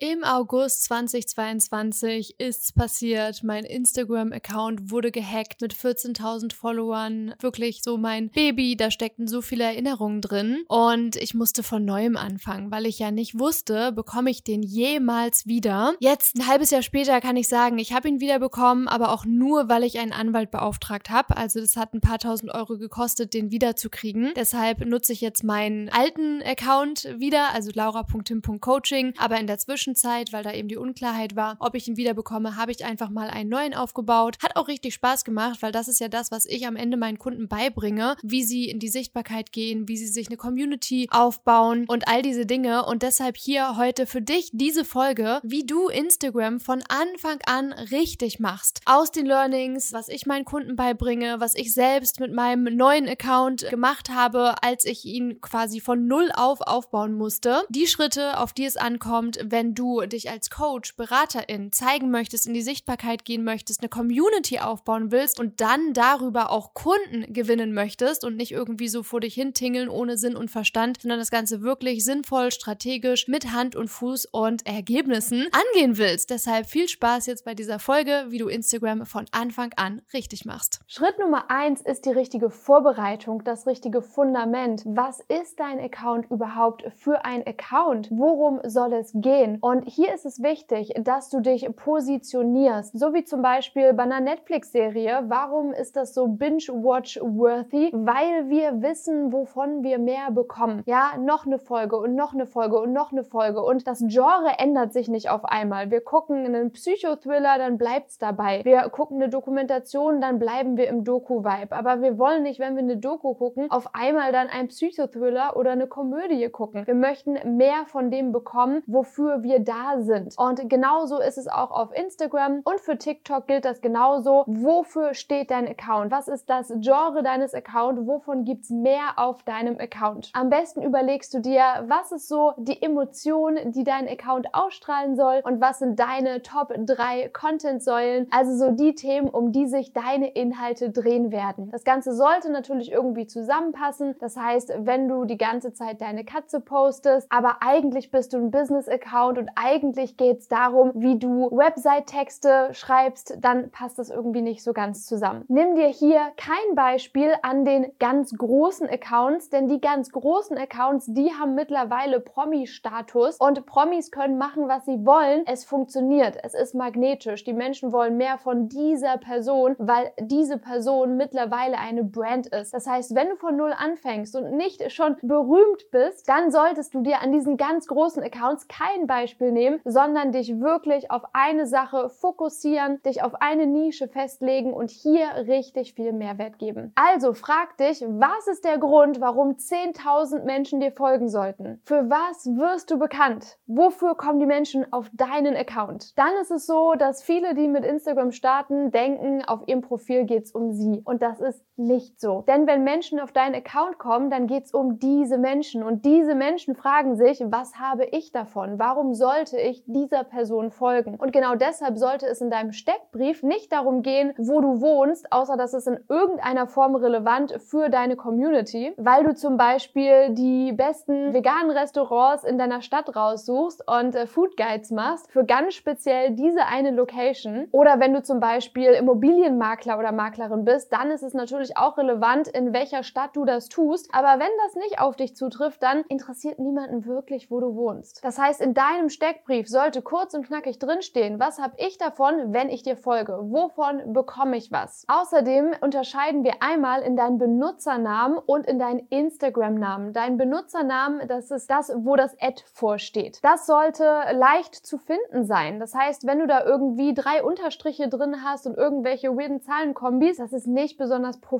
Im August 2022 ist's passiert. Mein Instagram-Account wurde gehackt mit 14.000 Followern. Wirklich so mein Baby. Da steckten so viele Erinnerungen drin. Und ich musste von neuem anfangen, weil ich ja nicht wusste, bekomme ich den jemals wieder. Jetzt, ein halbes Jahr später, kann ich sagen, ich habe ihn wieder bekommen, aber auch nur, weil ich einen Anwalt beauftragt habe. Also das hat ein paar tausend Euro gekostet, den wiederzukriegen. Deshalb nutze ich jetzt meinen alten Account wieder, also laura.tim.coaching. Aber in der Zwischenzeit Zwischenzeit, weil da eben die Unklarheit war, ob ich ihn wieder bekomme, habe ich einfach mal einen neuen aufgebaut. Hat auch richtig Spaß gemacht, weil das ist ja das, was ich am Ende meinen Kunden beibringe, wie sie in die Sichtbarkeit gehen, wie sie sich eine Community aufbauen und all diese Dinge. Und deshalb hier heute für dich diese Folge, wie du Instagram von Anfang an richtig machst. Aus den Learnings, was ich meinen Kunden beibringe, was ich selbst mit meinem neuen Account gemacht habe, als ich ihn quasi von null auf aufbauen musste. Die Schritte, auf die es ankommt, wenn du dich als Coach, Beraterin zeigen möchtest, in die Sichtbarkeit gehen möchtest, eine Community aufbauen willst und dann darüber auch Kunden gewinnen möchtest und nicht irgendwie so vor dich hintingeln ohne Sinn und Verstand, sondern das Ganze wirklich sinnvoll, strategisch, mit Hand und Fuß und Ergebnissen angehen willst. Deshalb viel Spaß jetzt bei dieser Folge, wie du Instagram von Anfang an richtig machst. Schritt Nummer eins ist die richtige Vorbereitung, das richtige Fundament. Was ist dein Account überhaupt für ein Account? Worum soll es gehen? Und hier ist es wichtig, dass du dich positionierst. So wie zum Beispiel bei einer Netflix-Serie. Warum ist das so binge-watch-worthy? Weil wir wissen, wovon wir mehr bekommen. Ja, noch eine Folge und noch eine Folge und noch eine Folge. Und das Genre ändert sich nicht auf einmal. Wir gucken einen Psychothriller, dann bleibt's dabei. Wir gucken eine Dokumentation, dann bleiben wir im Doku-Vibe. Aber wir wollen nicht, wenn wir eine Doku gucken, auf einmal dann ein Psychothriller oder eine Komödie gucken. Wir möchten mehr von dem bekommen, wofür wir wir da sind. Und genauso ist es auch auf Instagram und für TikTok gilt das genauso. Wofür steht dein Account? Was ist das Genre deines Accounts? Wovon gibt es mehr auf deinem Account? Am besten überlegst du dir, was ist so die Emotion, die dein Account ausstrahlen soll und was sind deine Top 3 Content-Säulen, also so die Themen, um die sich deine Inhalte drehen werden. Das Ganze sollte natürlich irgendwie zusammenpassen. Das heißt, wenn du die ganze Zeit deine Katze postest, aber eigentlich bist du ein Business-Account und und eigentlich geht es darum, wie du Website-Texte schreibst, dann passt das irgendwie nicht so ganz zusammen. Nimm dir hier kein Beispiel an den ganz großen Accounts, denn die ganz großen Accounts, die haben mittlerweile Promi-Status und Promis können machen, was sie wollen. Es funktioniert, es ist magnetisch. Die Menschen wollen mehr von dieser Person, weil diese Person mittlerweile eine Brand ist. Das heißt, wenn du von Null anfängst und nicht schon berühmt bist, dann solltest du dir an diesen ganz großen Accounts kein Beispiel Beispiel nehmen, sondern dich wirklich auf eine Sache fokussieren, dich auf eine Nische festlegen und hier richtig viel Mehrwert geben. Also frag dich, was ist der Grund, warum 10.000 Menschen dir folgen sollten? Für was wirst du bekannt? Wofür kommen die Menschen auf deinen Account? Dann ist es so, dass viele, die mit Instagram starten, denken, auf ihrem Profil geht es um sie. Und das ist nicht so. Denn wenn Menschen auf deinen Account kommen, dann geht es um diese Menschen. Und diese Menschen fragen sich, was habe ich davon? Warum soll sollte ich dieser Person folgen? Und genau deshalb sollte es in deinem Steckbrief nicht darum gehen, wo du wohnst, außer dass es in irgendeiner Form relevant für deine Community, weil du zum Beispiel die besten veganen Restaurants in deiner Stadt raussuchst und äh, Food Guides machst für ganz speziell diese eine Location. Oder wenn du zum Beispiel Immobilienmakler oder Maklerin bist, dann ist es natürlich auch relevant, in welcher Stadt du das tust. Aber wenn das nicht auf dich zutrifft, dann interessiert niemanden wirklich, wo du wohnst. Das heißt, in deinem Steckbrief sollte kurz und knackig drinstehen, was habe ich davon, wenn ich dir folge? Wovon bekomme ich was? Außerdem unterscheiden wir einmal in deinen Benutzernamen und in deinen Instagram-Namen. Dein Benutzernamen, das ist das, wo das Ad vorsteht. Das sollte leicht zu finden sein. Das heißt, wenn du da irgendwie drei Unterstriche drin hast und irgendwelche weirden Zahlenkombis, das ist nicht besonders professionell.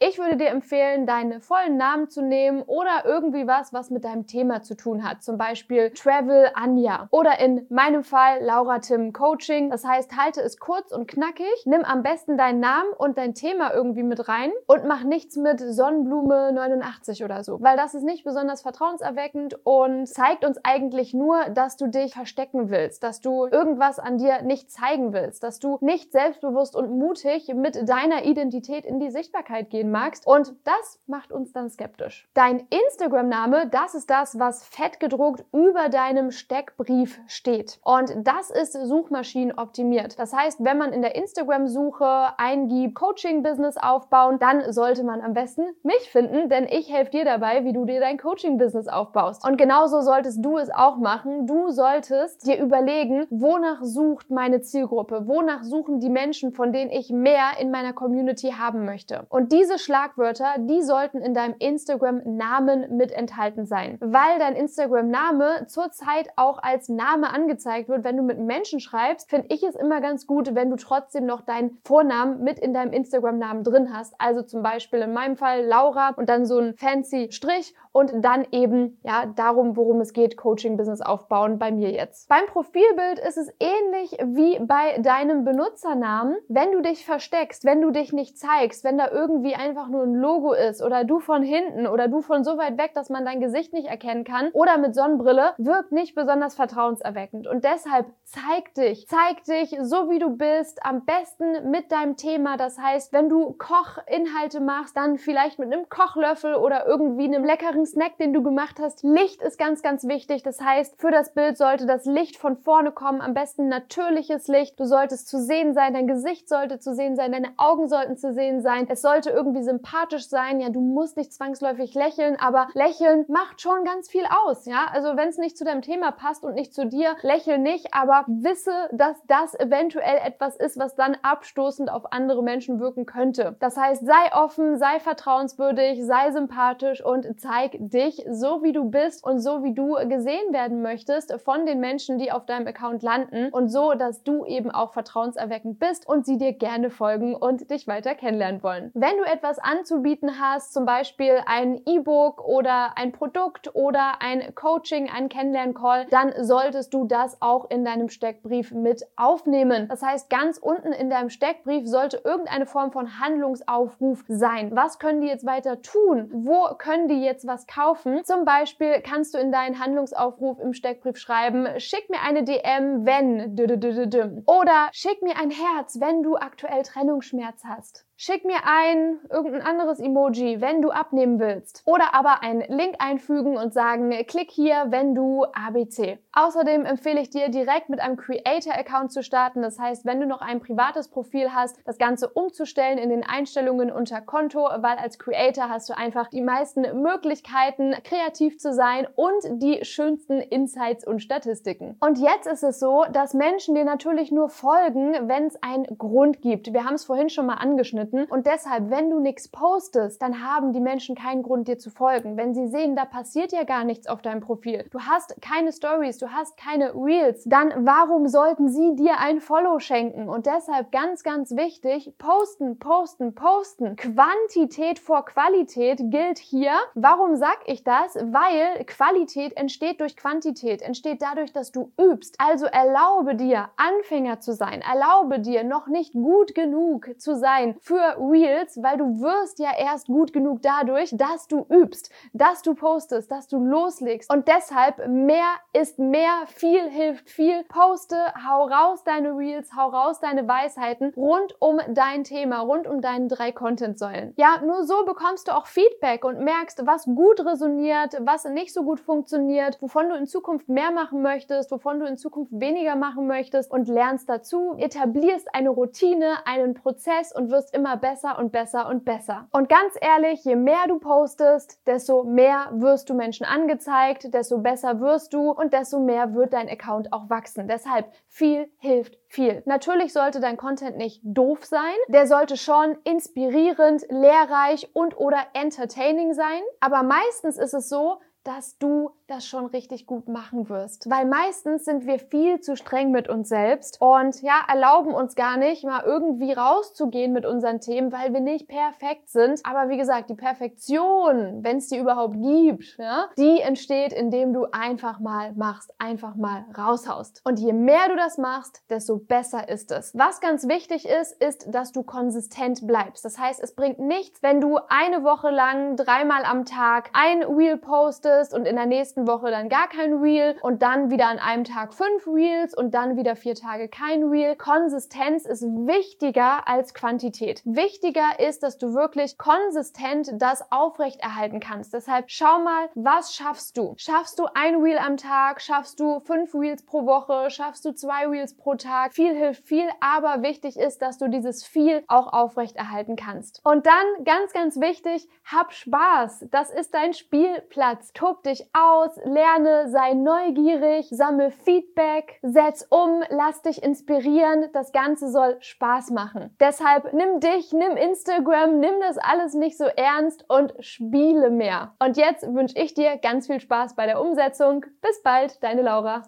Ich würde dir empfehlen, deinen vollen Namen zu nehmen oder irgendwie was, was mit deinem Thema zu tun hat. Zum Beispiel Travel, an Anja. Oder in meinem Fall Laura Tim Coaching. Das heißt, halte es kurz und knackig. Nimm am besten deinen Namen und dein Thema irgendwie mit rein und mach nichts mit Sonnenblume 89 oder so. Weil das ist nicht besonders vertrauenserweckend und zeigt uns eigentlich nur, dass du dich verstecken willst, dass du irgendwas an dir nicht zeigen willst, dass du nicht selbstbewusst und mutig mit deiner Identität in die Sichtbarkeit gehen magst. Und das macht uns dann skeptisch. Dein Instagram-Name, das ist das, was fett gedruckt über deinem Steckbrief steht. Und das ist Suchmaschinen optimiert. Das heißt, wenn man in der Instagram-Suche eingibt, Coaching-Business aufbauen, dann sollte man am besten mich finden, denn ich helfe dir dabei, wie du dir dein Coaching-Business aufbaust. Und genauso solltest du es auch machen. Du solltest dir überlegen, wonach sucht meine Zielgruppe? Wonach suchen die Menschen, von denen ich mehr in meiner Community haben möchte? Und diese Schlagwörter, die sollten in deinem Instagram-Namen mit enthalten sein, weil dein Instagram-Name zurzeit auch als Name angezeigt wird. Wenn du mit Menschen schreibst, finde ich es immer ganz gut, wenn du trotzdem noch deinen Vornamen mit in deinem Instagram-Namen drin hast. Also zum Beispiel in meinem Fall Laura und dann so ein fancy Strich und dann eben ja darum, worum es geht, Coaching-Business aufbauen bei mir jetzt. Beim Profilbild ist es ähnlich wie bei deinem Benutzernamen. Wenn du dich versteckst, wenn du dich nicht zeigst, wenn da irgendwie einfach nur ein Logo ist oder du von hinten oder du von so weit weg, dass man dein Gesicht nicht erkennen kann oder mit Sonnenbrille, wirkt nicht besonders vertrauenserweckend. Und deshalb zeig dich, zeig dich so wie du bist, am besten mit deinem Thema. Das heißt, wenn du Kochinhalte machst, dann vielleicht mit einem Kochlöffel oder irgendwie einem leckeren Snack, den du gemacht hast. Licht ist ganz, ganz wichtig. Das heißt, für das Bild sollte das Licht von vorne kommen, am besten natürliches Licht. Du solltest zu sehen sein, dein Gesicht sollte zu sehen sein, deine Augen sollten zu sehen sein. Es sollte irgendwie sympathisch sein. Ja, du musst nicht zwangsläufig lächeln, aber lächeln macht schon ganz viel aus. Ja, also wenn es nicht zu deinem Thema passt und nicht zu dir, lächel nicht, aber wisse, dass das eventuell etwas ist, was dann abstoßend auf andere Menschen wirken könnte. Das heißt, sei offen, sei vertrauenswürdig, sei sympathisch und zeig dich so, wie du bist und so, wie du gesehen werden möchtest von den Menschen, die auf deinem Account landen und so, dass du eben auch vertrauenserweckend bist und sie dir gerne folgen und dich weiter kennenlernen wollen. Wenn du etwas anzubieten hast, zum Beispiel ein E-Book oder ein Produkt oder ein Coaching, ein Kennenlern-Call, dann solltest du das auch in deinem Steckbrief mit aufnehmen. Das heißt, ganz unten in deinem Steckbrief sollte irgendeine Form von Handlungsaufruf sein. Was können die jetzt weiter tun? Wo können die jetzt was kaufen? Zum Beispiel kannst du in deinen Handlungsaufruf im Steckbrief schreiben, schick mir eine DM, wenn oder schick mir ein Herz, wenn du aktuell Trennungsschmerz hast. Schick mir ein irgendein anderes Emoji, wenn du abnehmen willst. Oder aber einen Link einfügen und sagen, klick hier, wenn du ABC. Außerdem empfehle ich dir, direkt mit einem Creator-Account zu starten. Das heißt, wenn du noch ein privates Profil hast, das Ganze umzustellen in den Einstellungen unter Konto, weil als Creator hast du einfach die meisten Möglichkeiten, kreativ zu sein und die schönsten Insights und Statistiken. Und jetzt ist es so, dass Menschen dir natürlich nur folgen, wenn es einen Grund gibt. Wir haben es vorhin schon mal angeschnitten geschnitten. Und deshalb, wenn du nichts postest, dann haben die Menschen keinen Grund, dir zu folgen. Wenn sie sehen, da passiert ja gar nichts auf deinem Profil, du hast keine Stories, du hast keine Reels, dann warum sollten sie dir ein Follow schenken? Und deshalb ganz, ganz wichtig, posten, posten, posten. Quantität vor Qualität gilt hier. Warum sag ich das? Weil Qualität entsteht durch Quantität, entsteht dadurch, dass du übst. Also erlaube dir, Anfänger zu sein. Erlaube dir, noch nicht gut genug zu sein für für Reels, weil du wirst ja erst gut genug dadurch, dass du übst, dass du postest, dass du loslegst. Und deshalb mehr ist mehr, viel hilft viel. Poste, hau raus deine Reels, hau raus deine Weisheiten rund um dein Thema, rund um deine drei Content-Säulen. Ja, nur so bekommst du auch Feedback und merkst, was gut resoniert, was nicht so gut funktioniert, wovon du in Zukunft mehr machen möchtest, wovon du in Zukunft weniger machen möchtest und lernst dazu, etablierst eine Routine, einen Prozess und wirst immer immer besser und besser und besser. Und ganz ehrlich, je mehr du postest, desto mehr wirst du Menschen angezeigt, desto besser wirst du und desto mehr wird dein Account auch wachsen. Deshalb viel hilft viel. Natürlich sollte dein Content nicht doof sein. Der sollte schon inspirierend, lehrreich und oder entertaining sein. Aber meistens ist es so, dass du das schon richtig gut machen wirst. Weil meistens sind wir viel zu streng mit uns selbst und ja, erlauben uns gar nicht, mal irgendwie rauszugehen mit unseren Themen, weil wir nicht perfekt sind. Aber wie gesagt, die Perfektion, wenn es die überhaupt gibt, ja, die entsteht, indem du einfach mal machst, einfach mal raushaust. Und je mehr du das machst, desto besser ist es. Was ganz wichtig ist, ist, dass du konsistent bleibst. Das heißt, es bringt nichts, wenn du eine Woche lang dreimal am Tag ein Reel postest und in der nächsten nächsten Woche dann gar kein Reel und dann wieder an einem Tag fünf Reels und dann wieder vier Tage kein Reel. Konsistenz ist wichtiger als Quantität. Wichtiger ist, dass du wirklich konsistent das aufrechterhalten kannst. Deshalb schau mal, was schaffst du? Schaffst du ein Reel am Tag? Schaffst du fünf Reels pro Woche? Schaffst du zwei Reels pro Tag? Viel hilft viel, aber wichtig ist, dass du dieses viel auch aufrechterhalten kannst. Und dann ganz, ganz wichtig, hab Spaß. Das ist dein Spielplatz. Tob dich aus, lerne, sei neugierig, sammle Feedback, setz um, lass dich inspirieren. Das Ganze soll Spaß machen. Deshalb nimm dich, nimm Instagram, nimm das alles nicht so ernst und spiele mehr. Und jetzt wünsche ich dir ganz viel Spaß bei der Umsetzung. Bis bald, deine Laura.